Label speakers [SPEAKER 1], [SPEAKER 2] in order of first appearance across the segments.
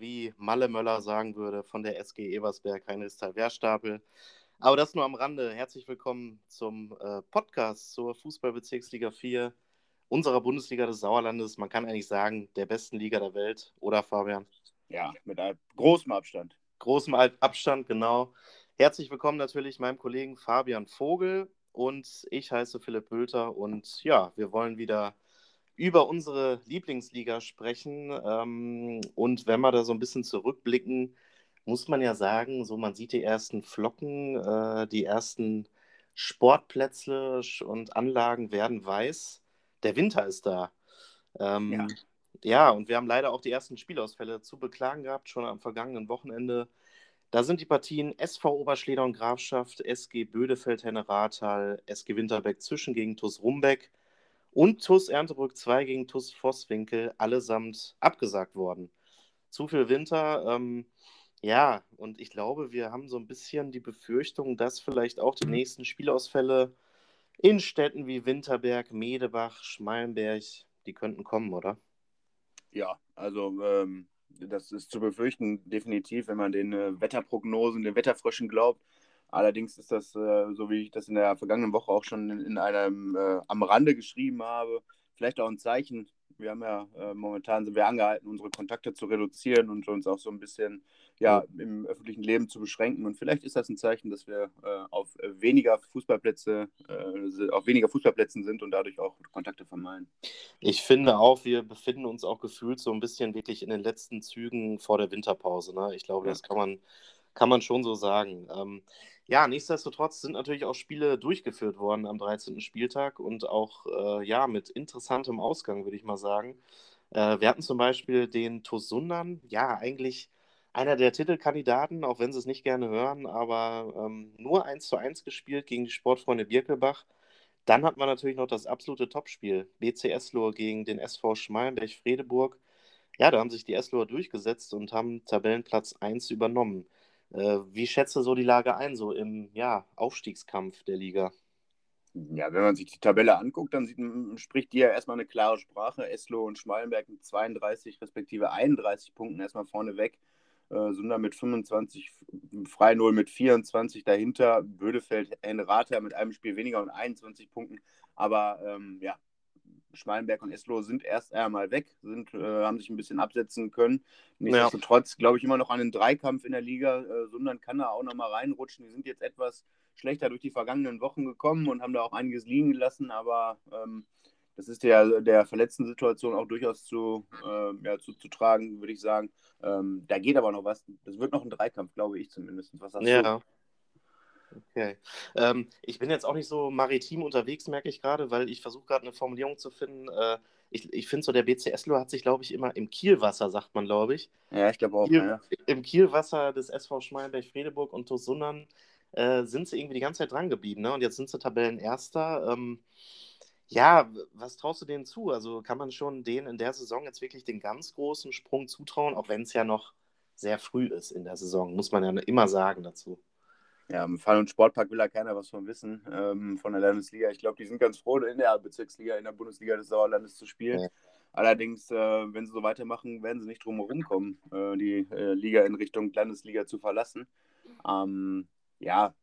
[SPEAKER 1] wie Malle Möller sagen würde, von der SG Ebersberg, Heinrichsthal Wehrstapel. Aber das nur am Rande. Herzlich willkommen zum äh, Podcast zur Fußballbezirksliga 4 unserer Bundesliga des Sauerlandes. Man kann eigentlich sagen, der besten Liga der Welt, oder Fabian?
[SPEAKER 2] Ja, mit einem großen Abstand.
[SPEAKER 1] Großem Abstand, genau. Herzlich willkommen natürlich meinem Kollegen Fabian Vogel und ich heiße Philipp Bülter und ja, wir wollen wieder über unsere Lieblingsliga sprechen. Ähm, und wenn wir da so ein bisschen zurückblicken, muss man ja sagen, so man sieht die ersten Flocken, äh, die ersten Sportplätze und Anlagen werden weiß. Der Winter ist da. Ähm, ja. ja, und wir haben leider auch die ersten Spielausfälle zu beklagen gehabt, schon am vergangenen Wochenende. Da sind die Partien SV Oberschleder und Grafschaft, SG Bödefeld, Henne Rathal, SG Winterbeck zwischen gegen TuS Rumbeck und TuS Erntebrück 2 gegen TuS Vosswinkel allesamt abgesagt worden. Zu viel Winter, ähm, ja, und ich glaube, wir haben so ein bisschen die Befürchtung, dass vielleicht auch die nächsten Spielausfälle in Städten wie Winterberg, Medebach, Schmalenberg, die könnten kommen, oder?
[SPEAKER 2] Ja, also ähm, das ist zu befürchten, definitiv, wenn man den äh, Wetterprognosen, den Wetterfröschen glaubt. Allerdings ist das, äh, so wie ich das in der vergangenen Woche auch schon in, in einem äh, am Rande geschrieben habe, vielleicht auch ein Zeichen. Wir haben ja äh, momentan sind wir angehalten, unsere Kontakte zu reduzieren und uns auch so ein bisschen ja, im öffentlichen Leben zu beschränken. Und vielleicht ist das ein Zeichen, dass wir äh, auf weniger Fußballplätze, äh, auf weniger Fußballplätzen sind und dadurch auch Kontakte vermeiden.
[SPEAKER 1] Ich finde auch, wir befinden uns auch gefühlt so ein bisschen wirklich in den letzten Zügen vor der Winterpause. Ne? Ich glaube, ja. das kann man, kann man schon so sagen. Ähm, ja, nichtsdestotrotz sind natürlich auch Spiele durchgeführt worden am 13. Spieltag und auch äh, ja, mit interessantem Ausgang, würde ich mal sagen. Äh, wir hatten zum Beispiel den Tosundern, ja, eigentlich einer der Titelkandidaten, auch wenn sie es nicht gerne hören, aber ähm, nur 1 zu 1 gespielt gegen die Sportfreunde Birkelbach. Dann hat man natürlich noch das absolute Topspiel. BC Eslohe gegen den SV Schmalenberg-Fredeburg. Ja, da haben sich die Esloher durchgesetzt und haben Tabellenplatz 1 übernommen. Äh, wie schätzt du so die Lage ein, so im ja, Aufstiegskampf der Liga?
[SPEAKER 2] Ja, wenn man sich die Tabelle anguckt, dann sieht, spricht die ja erstmal eine klare Sprache. Eslo und Schmalenberg mit 32 respektive 31 Punkten erstmal vorne weg. Äh, Sunder mit 25, Frei-Null mit 24 dahinter, Bödefeld, Enrata mit einem Spiel weniger und 21 Punkten. Aber ähm, ja, Schmalenberg und Eslo sind erst einmal weg, sind, äh, haben sich ein bisschen absetzen können. Nichtsdestotrotz glaube ich immer noch an den Dreikampf in der Liga. Äh, Sundern kann da auch noch mal reinrutschen. Die sind jetzt etwas schlechter durch die vergangenen Wochen gekommen und haben da auch einiges liegen gelassen, aber ähm, das ist der, der verletzten Situation auch durchaus zu, äh, ja, zu, zu tragen, würde ich sagen. Ähm, da geht aber noch was. Das wird noch ein Dreikampf, glaube ich zumindest. Was
[SPEAKER 1] sagst ja. du? Okay. Ähm, ich bin jetzt auch nicht so maritim unterwegs, merke ich gerade, weil ich versuche gerade eine Formulierung zu finden. Äh, ich ich finde so, der BCSlo hat sich, glaube ich, immer im Kielwasser, sagt man, glaube ich.
[SPEAKER 2] Ja, ich glaube auch.
[SPEAKER 1] Kiel,
[SPEAKER 2] ja.
[SPEAKER 1] Im Kielwasser des SV Schmalenberg-Fredeburg und Tosundern äh, sind sie irgendwie die ganze Zeit dran geblieben. Ne? Und jetzt sind sie Tabellenerster. Ähm, ja, was traust du denen zu? Also kann man schon denen in der Saison jetzt wirklich den ganz großen Sprung zutrauen, auch wenn es ja noch sehr früh ist in der Saison, muss man ja immer sagen dazu.
[SPEAKER 2] Ja, im Fall- und Sportpark will da keiner was von wissen, ähm, von der Landesliga. Ich glaube, die sind ganz froh, in der Bezirksliga, in der Bundesliga des Sauerlandes zu spielen. Ja. Allerdings, äh, wenn sie so weitermachen, werden sie nicht drum herum kommen, äh, die äh, Liga in Richtung Landesliga zu verlassen. Ähm, ja,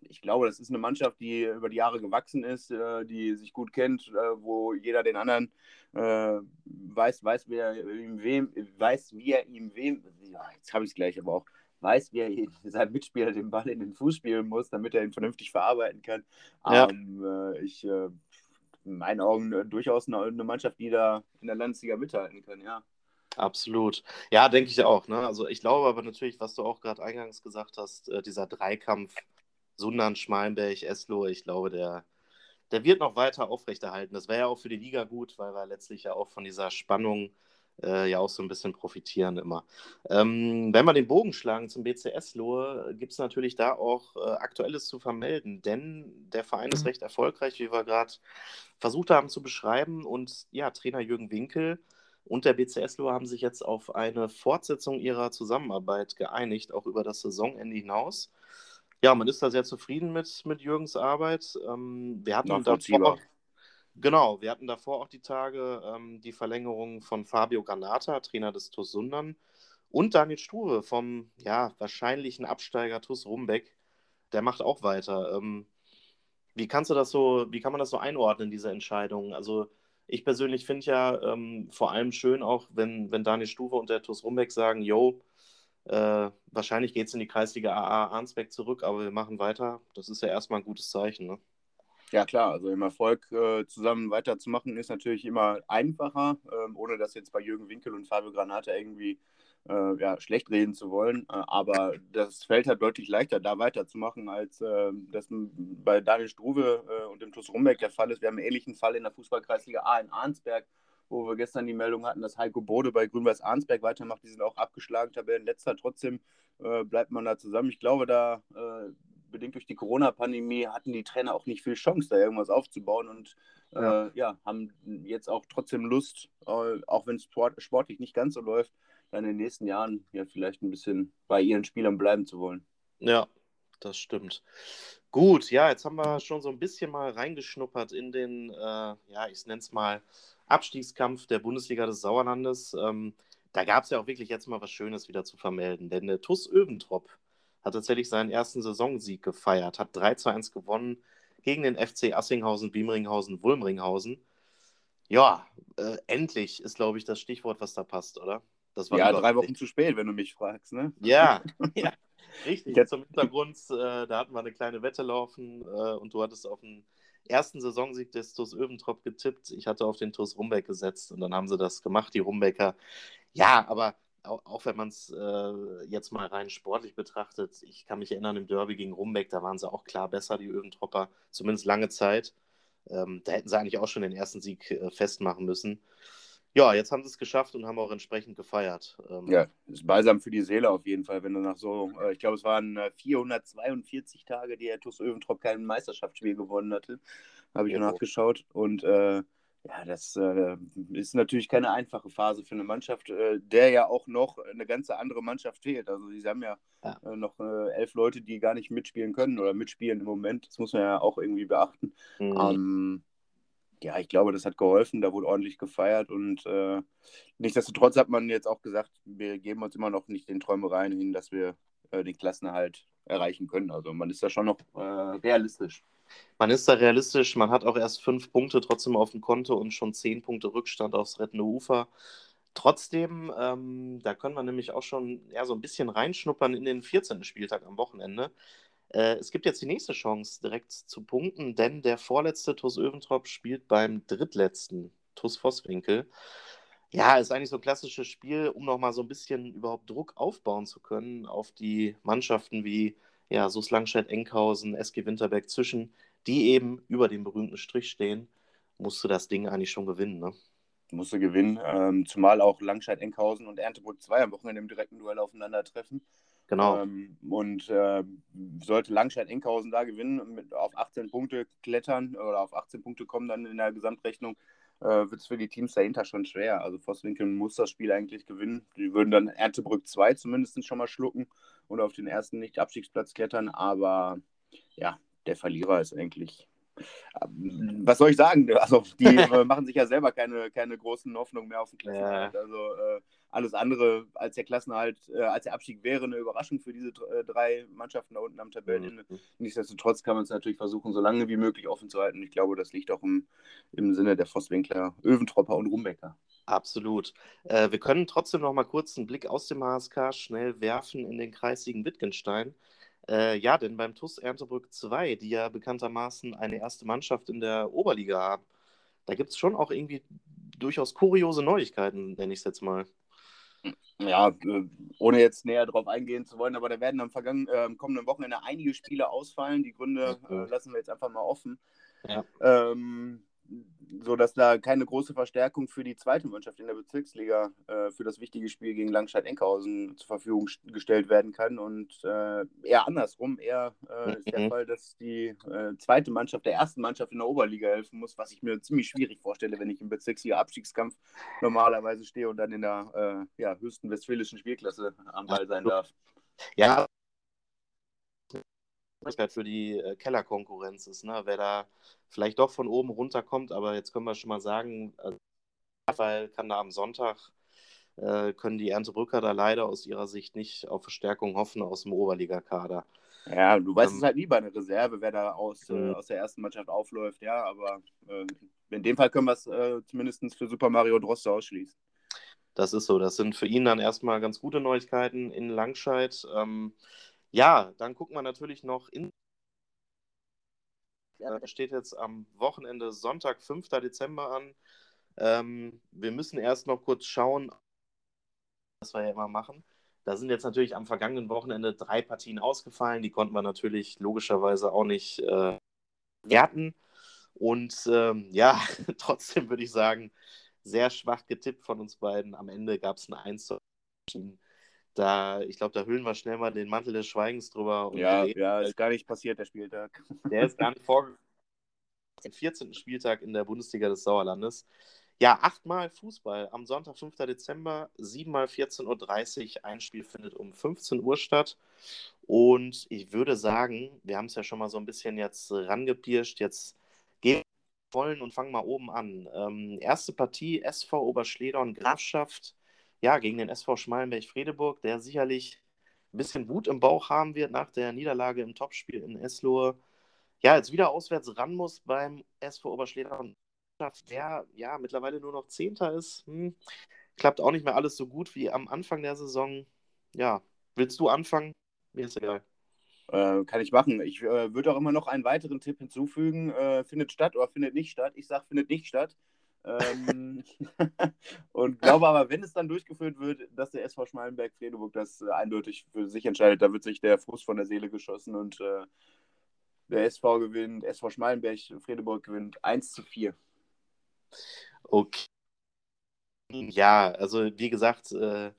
[SPEAKER 2] ich glaube, das ist eine Mannschaft, die über die Jahre gewachsen ist, äh, die sich gut kennt, äh, wo jeder den anderen äh, weiß, weiß, wer ihm wem, weiß, wie er ihm wem, ja, jetzt habe ich es gleich, aber auch weiß, wie er seinem Mitspieler den Ball in den Fuß spielen muss, damit er ihn vernünftig verarbeiten kann. Ja. Ähm, ich, in meinen Augen durchaus eine, eine Mannschaft, die da in der Landesliga mithalten kann, ja.
[SPEAKER 1] Absolut. Ja, denke ich auch. Ne? Also ich glaube aber natürlich, was du auch gerade eingangs gesagt hast, äh, dieser Dreikampf Sundern, Schmalenberg, Eslo, ich glaube, der, der wird noch weiter aufrechterhalten. Das wäre ja auch für die Liga gut, weil wir letztlich ja auch von dieser Spannung äh, ja auch so ein bisschen profitieren immer. Ähm, wenn wir den Bogen schlagen zum BCS Lohe, gibt es natürlich da auch äh, Aktuelles zu vermelden, denn der Verein ist mhm. recht erfolgreich, wie wir gerade versucht haben zu beschreiben. Und ja, Trainer Jürgen Winkel und der BCS Lohe haben sich jetzt auf eine Fortsetzung ihrer Zusammenarbeit geeinigt, auch über das Saisonende hinaus ja, man ist da sehr zufrieden mit, mit Jürgens Arbeit. Ähm, wir hatten davor, genau, wir hatten davor auch die Tage ähm, die Verlängerung von Fabio Granata, Trainer des TuS Sundern, Und Daniel Struve vom ja, wahrscheinlichen Absteiger TuS Rumbeck, der macht auch weiter. Ähm, wie kannst du das so, wie kann man das so einordnen, diese Entscheidung? Also ich persönlich finde ja ähm, vor allem schön auch, wenn, wenn Daniel Stufe und der TuS Rumbeck sagen, yo, äh, wahrscheinlich geht es in die Kreisliga AA Arnsbeck zurück, aber wir machen weiter. Das ist ja erstmal ein gutes Zeichen. Ne?
[SPEAKER 2] Ja klar, also im Erfolg äh, zusammen weiterzumachen ist natürlich immer einfacher, ähm, ohne dass jetzt bei Jürgen Winkel und Fabio Granate irgendwie äh, ja, schlecht reden zu wollen. Äh, aber das fällt halt deutlich leichter, da weiterzumachen, als äh, das bei Daniel Struve äh, und dem TuS Rumbeck der Fall ist. Wir haben einen ähnlichen Fall in der Fußballkreisliga A in Arnsberg, wo wir gestern die Meldung hatten, dass Heiko Bode bei Grün-Weiß Arnsberg weitermacht. Die sind auch abgeschlagen, Tabellenletzter. Trotzdem äh, bleibt man da zusammen. Ich glaube, da äh, bedingt durch die Corona-Pandemie hatten die Trainer auch nicht viel Chance, da irgendwas aufzubauen und ja, ja haben jetzt auch trotzdem Lust, auch wenn es sport, sportlich nicht ganz so läuft, dann in den nächsten Jahren ja vielleicht ein bisschen bei ihren Spielern bleiben zu wollen.
[SPEAKER 1] Ja, das stimmt. Gut, ja, jetzt haben wir schon so ein bisschen mal reingeschnuppert in den, äh, ja, ich nenne es mal Abstiegskampf der Bundesliga des Sauerlandes. Ähm, da gab es ja auch wirklich jetzt mal was Schönes wieder zu vermelden, denn der TUS Öventrop hat tatsächlich seinen ersten Saisonsieg gefeiert, hat 3 zu 1 gewonnen gegen den FC Assinghausen, Biemringhausen, Wulmringhausen. Ja, äh, endlich ist, glaube ich, das Stichwort, was da passt, oder?
[SPEAKER 2] ja, drei Wochen zu spät, wenn du mich fragst, ne?
[SPEAKER 1] Ja, ja richtig. Jetzt zum Hintergrund, äh, da hatten wir eine kleine Wette laufen äh, und du hattest auf den ersten Saisonsieg des TuS Öventrop getippt. Ich hatte auf den TuS Rumbeck gesetzt und dann haben sie das gemacht, die Rumbecker. Ja, aber auch, auch wenn man es äh, jetzt mal rein sportlich betrachtet, ich kann mich erinnern, im Derby gegen Rumbeck, da waren sie auch klar besser, die Öventropper, zumindest lange Zeit. Ähm, da hätten sie eigentlich auch schon den ersten Sieg äh, festmachen müssen. Ja, jetzt haben sie es geschafft und haben auch entsprechend gefeiert.
[SPEAKER 2] Ähm, ja, ist balsam für die Seele auf jeden Fall, wenn du nach so, äh, ich glaube, es waren äh, 442 Tage, die der TuS Öventrop kein Meisterschaftsspiel gewonnen hatte. Habe ich ja. nachgeschaut. Und äh, ja, das äh, ist natürlich keine einfache Phase für eine Mannschaft, äh, der ja auch noch eine ganz andere Mannschaft fehlt. Also, sie haben ja, ja. Äh, noch elf Leute, die gar nicht mitspielen können oder mitspielen im Moment. Das muss man ja auch irgendwie beachten. Mhm. Ähm, ja, ich glaube, das hat geholfen, da wurde ordentlich gefeiert und äh, nichtsdestotrotz hat man jetzt auch gesagt, wir geben uns immer noch nicht den Träumereien hin, dass wir äh, den Klassenerhalt erreichen können. Also man ist da schon noch äh, realistisch.
[SPEAKER 1] Man ist da realistisch, man hat auch erst fünf Punkte trotzdem auf dem Konto und schon zehn Punkte Rückstand aufs rettende Ufer. Trotzdem, ähm, da können wir nämlich auch schon ja, so ein bisschen reinschnuppern in den 14. Spieltag am Wochenende. Äh, es gibt jetzt die nächste Chance, direkt zu punkten, denn der vorletzte TuS Öventrop spielt beim drittletzten TuS Vosswinkel. Ja, ist eigentlich so ein klassisches Spiel, um nochmal so ein bisschen überhaupt Druck aufbauen zu können auf die Mannschaften wie ja, SUS Langstedt, Enkhausen, SG Winterberg zwischen, die eben über dem berühmten Strich stehen, musst du das Ding eigentlich schon gewinnen, ne?
[SPEAKER 2] Musst du gewinnen, ähm, zumal auch Langscheid, Enkhausen und Erntebrück 2 am Wochenende im direkten Duell aufeinandertreffen.
[SPEAKER 1] Genau.
[SPEAKER 2] Ähm, und äh, sollte Langscheid-Enkhausen da gewinnen, mit, auf 18 Punkte klettern oder auf 18 Punkte kommen dann in der Gesamtrechnung, äh, wird es für die Teams dahinter schon schwer. Also Vosswinkel muss das Spiel eigentlich gewinnen. Die würden dann Erntebrück 2 zumindest schon mal schlucken und auf den ersten Nicht-Abstiegsplatz klettern. Aber ja, der Verlierer ist eigentlich ähm, was soll ich sagen? Also, die äh, machen sich ja selber keine, keine großen Hoffnungen mehr auf den Klassenerhalt. Ja. Also, äh, alles andere als der Klassenerhalt, äh, als der Abstieg wäre eine Überraschung für diese äh, drei Mannschaften da unten am Tabellenende. Mhm. Nichtsdestotrotz kann man es natürlich versuchen, so lange wie möglich offen zu halten. Ich glaube, das liegt auch im, im Sinne der Vosswinkler, Öventropper und Rumbecker.
[SPEAKER 1] Absolut. Äh, wir können trotzdem noch mal kurz einen Blick aus dem HSK schnell werfen in den kreisigen Wittgenstein. Äh, ja, denn beim TUS Erntebrück 2, die ja bekanntermaßen eine erste Mannschaft in der Oberliga haben, da gibt es schon auch irgendwie durchaus kuriose Neuigkeiten, nenne ich es jetzt mal.
[SPEAKER 2] Ja, äh, ohne jetzt näher darauf eingehen zu wollen, aber da werden am vergangenen, äh, kommenden Wochenende einige Spiele ausfallen. Die Gründe äh, lassen wir jetzt einfach mal offen. Ja. Ähm, so dass da keine große Verstärkung für die zweite Mannschaft in der Bezirksliga äh, für das wichtige Spiel gegen Langscheid-Enkhausen zur Verfügung gestellt werden kann. Und äh, eher andersrum, eher äh, ist der mhm. Fall, dass die äh, zweite Mannschaft der ersten Mannschaft in der Oberliga helfen muss, was ich mir ziemlich schwierig vorstelle, wenn ich im Bezirksliga-Abstiegskampf normalerweise stehe und dann in der äh, ja, höchsten westfälischen Spielklasse am Ball sein darf.
[SPEAKER 1] Ja, für die äh, Kellerkonkurrenz ist, ne? wer da vielleicht doch von oben runterkommt, aber jetzt können wir schon mal sagen, also Raphael kann da am Sonntag äh, können die Erntebrücker da leider aus ihrer Sicht nicht auf Verstärkung hoffen aus dem Oberligakader.
[SPEAKER 2] Ja, du weißt ähm, es halt nie bei einer Reserve, wer da aus, äh, mhm. aus der ersten Mannschaft aufläuft, ja, aber äh, in dem Fall können wir es äh, zumindest für Super Mario Droste ausschließen.
[SPEAKER 1] Das ist so. Das sind für ihn dann erstmal ganz gute Neuigkeiten in Langscheid. Ähm, ja, dann gucken wir natürlich noch in. Ja, steht jetzt am Wochenende Sonntag, 5. Dezember an. Ähm, wir müssen erst noch kurz schauen, was wir ja immer machen. Da sind jetzt natürlich am vergangenen Wochenende drei Partien ausgefallen. Die konnten wir natürlich logischerweise auch nicht äh, werten. Und ähm, ja, trotzdem würde ich sagen, sehr schwach getippt von uns beiden. Am Ende gab es ein 1 zu da, ich glaube, da hüllen wir schnell mal den Mantel des Schweigens drüber.
[SPEAKER 2] ja, ja, ist gar nicht passiert, der Spieltag.
[SPEAKER 1] Der ist gar nicht vorgekommen. Den 14. Spieltag in der Bundesliga des Sauerlandes. Ja, achtmal Fußball am Sonntag, 5. Dezember, siebenmal 14.30 Uhr. Ein Spiel findet um 15 Uhr statt. Und ich würde sagen, wir haben es ja schon mal so ein bisschen jetzt rangepirscht. Jetzt gehen wollen und fangen mal oben an. Ähm, erste Partie SV Oberschledorn Grafschaft, ja, gegen den SV Schmalenberg-Fredeburg, der sicherlich ein bisschen Wut im Bauch haben wird nach der Niederlage im Topspiel in Eslohe. Ja, jetzt wieder auswärts ran muss beim SV Grafschaft, der ja mittlerweile nur noch Zehnter ist. Hm, klappt auch nicht mehr alles so gut wie am Anfang der Saison. Ja, willst du anfangen? Mir ist egal.
[SPEAKER 2] Äh, kann ich machen. Ich äh, würde auch immer noch einen weiteren Tipp hinzufügen. Äh, findet statt oder findet nicht statt. Ich sage, findet nicht statt. Ähm, und glaube aber, wenn es dann durchgeführt wird, dass der SV Schmalenberg-Fredeburg das äh, eindeutig für sich entscheidet, da wird sich der Frust von der Seele geschossen und äh, der SV gewinnt, SV Schmalenberg-Fredeburg gewinnt 1 zu 4.
[SPEAKER 1] Okay. Ja, also wie gesagt, äh,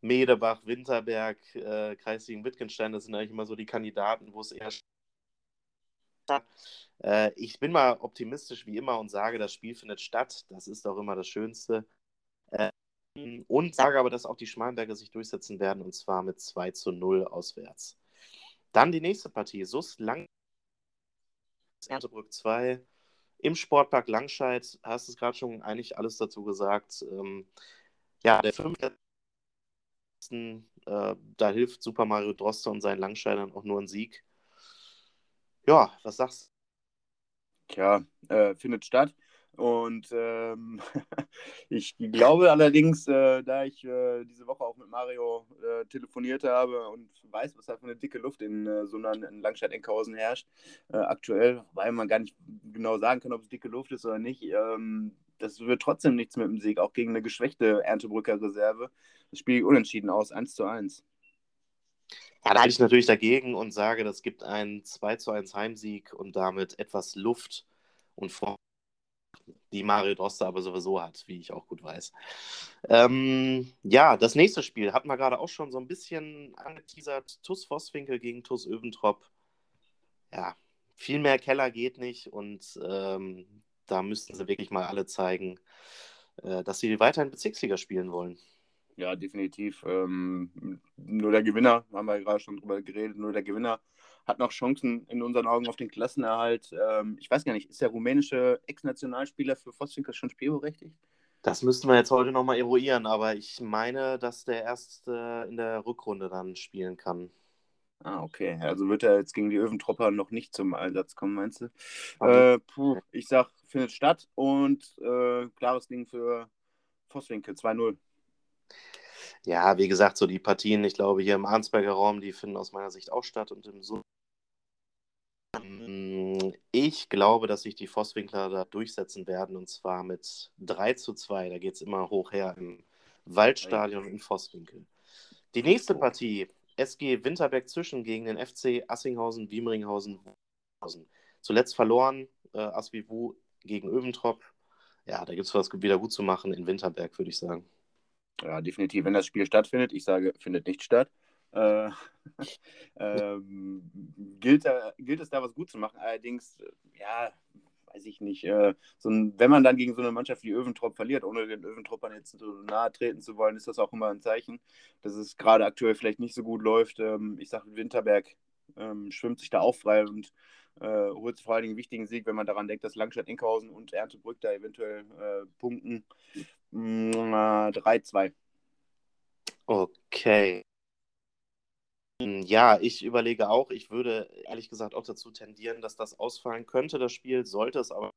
[SPEAKER 1] Medebach, Winterberg, äh, Kreisligen Wittgenstein, das sind eigentlich immer so die Kandidaten, wo es eher. Äh, ich bin mal optimistisch wie immer und sage, das Spiel findet statt. Das ist auch immer das Schönste. Äh, und sage aber, dass auch die Schmalenberger sich durchsetzen werden und zwar mit 2 zu 0 auswärts. Dann die nächste Partie, SUS Lang Erntebrück 2 im Sportpark Langscheid. Hast du es gerade schon eigentlich alles dazu gesagt. Ähm, ja, der fünfte äh, da hilft Super Mario Droste und seinen Langscheidern auch nur ein Sieg. Ja, was sagst
[SPEAKER 2] du? Tja, äh, findet statt. Und ähm, ich glaube allerdings, äh, da ich äh, diese Woche auch mit Mario äh, telefoniert habe und weiß, was da für eine dicke Luft in äh, so einer in Langstadt-Enkhausen herrscht, äh, aktuell, weil man gar nicht genau sagen kann, ob es dicke Luft ist oder nicht, ähm, das wird trotzdem nichts mit dem Sieg, auch gegen eine geschwächte Erntebrücker Reserve. Das Spiel unentschieden aus, 1 zu 1.
[SPEAKER 1] Ja, da halte ich natürlich dagegen und sage, das gibt einen 2 zu 1 Heimsieg und damit etwas Luft und Form, die Mario Droste aber sowieso hat, wie ich auch gut weiß. Ähm, ja, das nächste Spiel hatten wir gerade auch schon so ein bisschen angeteasert. TUS Vosswinkel gegen TUS Öventrop. Ja, viel mehr Keller geht nicht und ähm, da müssten sie wirklich mal alle zeigen, äh, dass sie weiterhin Bezirksliga spielen wollen.
[SPEAKER 2] Ja, definitiv. Ähm, nur der Gewinner, haben wir gerade schon drüber geredet, nur der Gewinner hat noch Chancen in unseren Augen auf den Klassenerhalt. Ähm, ich weiß gar nicht, ist der rumänische Ex-Nationalspieler für Vosswinkel schon spielberechtigt?
[SPEAKER 1] Das müssten wir jetzt heute nochmal eruieren, aber ich meine, dass der erst äh, in der Rückrunde dann spielen kann.
[SPEAKER 2] Ah, okay. Also wird er jetzt gegen die Öwentropper noch nicht zum Einsatz kommen, meinst du? Äh, puh, ich sag, findet statt und äh, klares Ding für Vosswinkel, 2-0.
[SPEAKER 1] Ja, wie gesagt, so die Partien, ich glaube, hier im Arnsberger Raum, die finden aus meiner Sicht auch statt und im Sund. Ähm, ich glaube, dass sich die Vosswinkler da durchsetzen werden und zwar mit 3 zu 2. Da geht es immer hoch her im Waldstadion in Vosswinkel. Die nächste Partie SG Winterberg zwischen gegen den FC Assinghausen, Wiemringhausen, Zuletzt verloren äh, Asvivu gegen Öventrop. Ja, da gibt es was wieder gut zu machen in Winterberg, würde ich sagen.
[SPEAKER 2] Ja, definitiv. Wenn das Spiel stattfindet, ich sage, findet nicht statt, äh, ähm, gilt, da, gilt es da was gut zu machen. Allerdings, ja, weiß ich nicht, äh, so ein, wenn man dann gegen so eine Mannschaft wie Öventrop verliert, ohne den Öventroppern jetzt so nahe treten zu wollen, ist das auch immer ein Zeichen, dass es gerade aktuell vielleicht nicht so gut läuft. Ähm, ich sage, Winterberg ähm, schwimmt sich da auch frei und äh, holt vor allen Dingen einen wichtigen Sieg, wenn man daran denkt, dass Langstadt-Enkhausen und Erntebrück da eventuell äh, punkten. Mm, 3-2.
[SPEAKER 1] Okay. Ja, ich überlege auch, ich würde ehrlich gesagt auch dazu tendieren, dass das ausfallen könnte, das Spiel, sollte es aber,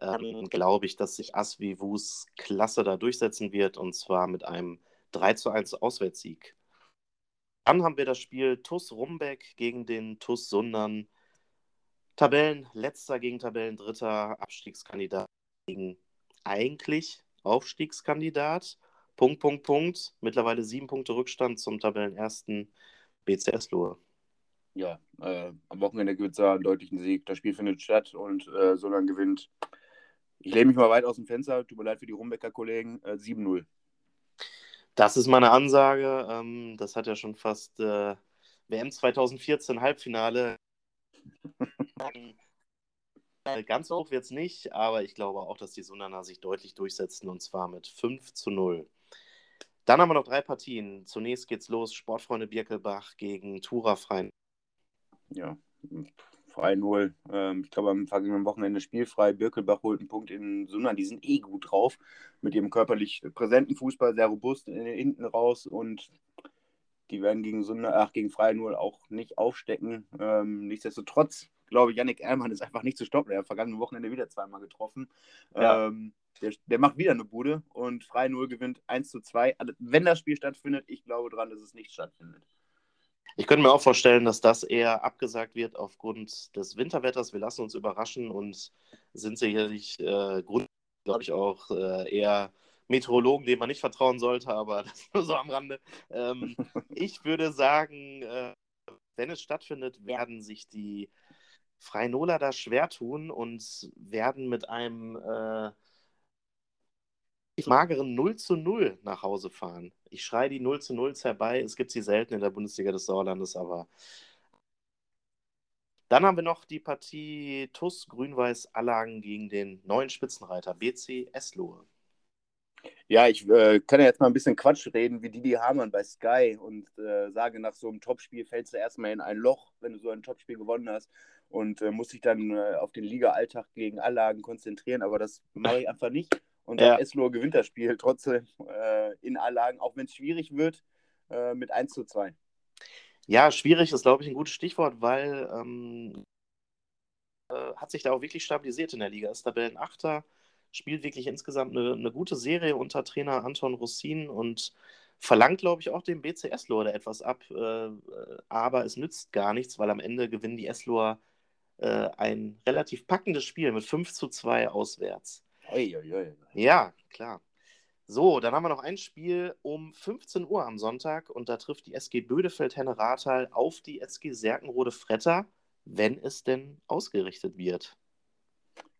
[SPEAKER 1] ähm, glaube ich, dass sich Asvi Wus klasse da durchsetzen wird und zwar mit einem 3 zu 1 Auswärtssieg. Dann haben wir das Spiel TUS Rumbeck gegen den TUS Sundern. Tabellenletzter gegen Tabellendritter, Abstiegskandidat gegen eigentlich Aufstiegskandidat. Punkt, Punkt, Punkt. Mittlerweile sieben Punkte Rückstand zum Tabellenersten BCS Lohe.
[SPEAKER 2] Ja, äh, am Wochenende gibt es da einen deutlichen Sieg. Das Spiel findet statt und äh, Sundern gewinnt. Ich lehne mich mal weit aus dem Fenster. Tut mir leid für die Rumbecker Kollegen. Äh, 7-0.
[SPEAKER 1] Das ist meine Ansage. Ähm, das hat ja schon fast äh, WM 2014 Halbfinale. Äh, ganz hoch wird es nicht, aber ich glaube auch, dass die Sundaner sich deutlich durchsetzen und zwar mit 5 zu 0. Dann haben wir noch drei Partien. Zunächst geht's los: Sportfreunde Birkelbach gegen Tura Freien.
[SPEAKER 2] Ja, frei 0. Ähm, ich glaube, am vergangenen Wochenende spielfrei. Birkelbach holt einen Punkt in Sundern. Die sind eh gut drauf mit ihrem körperlich präsenten Fußball, sehr robust äh, hinten raus und die werden gegen Sundern, ach, gegen Frei 0 auch nicht aufstecken. Ähm, nichtsdestotrotz glaube, Yannick Ermann ist einfach nicht zu stoppen. Er hat vergangenen Wochenende wieder zweimal getroffen. Ja. Ähm, der, der, macht wieder eine Bude und Frei 0 gewinnt 1 zu 2. Also, wenn das Spiel stattfindet, ich glaube daran, dass es nicht stattfindet.
[SPEAKER 1] Ich könnte mir auch vorstellen, dass das eher abgesagt wird aufgrund des Winterwetters. Wir lassen uns überraschen und sind sicherlich äh, Grund, glaube ich, auch äh, eher Meteorologen, denen man nicht vertrauen sollte, aber das nur so am Rande. Ähm, ich würde sagen, äh, wenn es stattfindet, werden sich die Freinola da schwer tun und werden mit einem äh, mageren 0 zu 0 nach Hause fahren. Ich schreie die 0 zu 0 herbei. Es gibt sie selten in der Bundesliga des Sauerlandes, aber. Dann haben wir noch die Partie TUS Grün-Weiß Allagen gegen den neuen Spitzenreiter BC Eslohe.
[SPEAKER 2] Ja, ich äh, kann ja jetzt mal ein bisschen Quatsch reden, wie Didi Hamann bei Sky und äh, sage, nach so einem Topspiel fällst du erstmal in ein Loch, wenn du so ein Topspiel gewonnen hast und äh, muss sich dann äh, auf den Liga-Alltag gegen Anlagen konzentrieren, aber das mache ich einfach nicht. Und ja. Eslo gewinnt das Spiel trotzdem äh, in Anlagen, auch wenn es schwierig wird, äh, mit 1 zu 2.
[SPEAKER 1] Ja, schwierig ist, glaube ich, ein gutes Stichwort, weil ähm, äh, hat sich da auch wirklich stabilisiert in der Liga. Ist Tabellenachter, spielt wirklich insgesamt eine, eine gute Serie unter Trainer Anton Russin und verlangt, glaube ich, auch dem BC Eslohr etwas ab. Äh, aber es nützt gar nichts, weil am Ende gewinnen die Eslohr äh, ein relativ packendes Spiel mit 5 zu 2 auswärts.
[SPEAKER 2] Oi, oi, oi.
[SPEAKER 1] Ja, klar. So, dann haben wir noch ein Spiel um 15 Uhr am Sonntag und da trifft die SG Bödefeld-Henne-Rathal auf die SG Serkenrode-Fretter, wenn es denn ausgerichtet wird.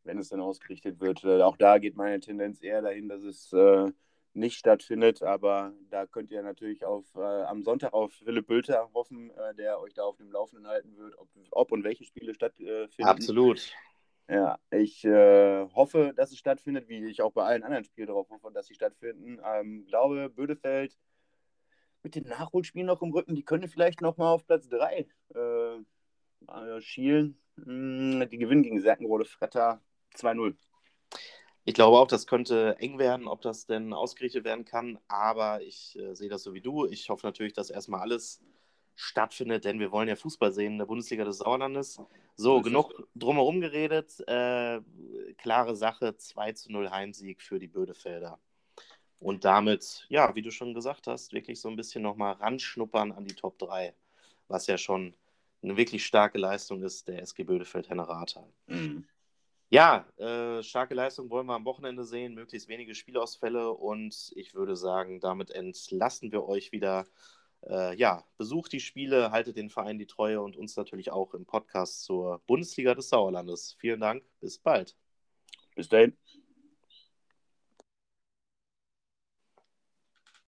[SPEAKER 2] Wenn es denn ausgerichtet wird. Äh, auch da geht meine Tendenz eher dahin, dass es äh, nicht stattfindet. Aber da könnt ihr natürlich auf, äh, am Sonntag auf Philipp Bülter hoffen, äh, der euch da auf dem Laufenden halten wird, ob, ob und welche Spiele stattfinden.
[SPEAKER 1] Absolut.
[SPEAKER 2] Ja, ich äh, hoffe, dass es stattfindet, wie ich auch bei allen anderen Spielen darauf hoffe, dass sie stattfinden. Ähm, glaube, Bödefeld mit den Nachholspielen noch im Rücken, die können vielleicht noch mal auf Platz 3 äh, schielen. Hm, die gewinnen gegen Serkenrode Fretter 2-0.
[SPEAKER 1] Ich glaube auch, das könnte eng werden, ob das denn ausgerichtet werden kann. Aber ich äh, sehe das so wie du. Ich hoffe natürlich, dass erstmal alles stattfindet, denn wir wollen ja Fußball sehen in der Bundesliga des Sauerlandes. So, genug drumherum geredet. Äh, klare Sache: 2 zu 0 Heimsieg für die Bödefelder. Und damit, ja, wie du schon gesagt hast, wirklich so ein bisschen nochmal ranschnuppern an die Top 3, was ja schon eine wirklich starke Leistung ist, der SG Bödefeld-Henne Rathal. Mhm. Ja, äh, starke Leistung wollen wir am Wochenende sehen, möglichst wenige Spielausfälle und ich würde sagen, damit entlassen wir euch wieder. Äh, ja, besucht die Spiele, haltet den Verein die Treue und uns natürlich auch im Podcast zur Bundesliga des Sauerlandes. Vielen Dank, bis bald.
[SPEAKER 2] Bis dahin.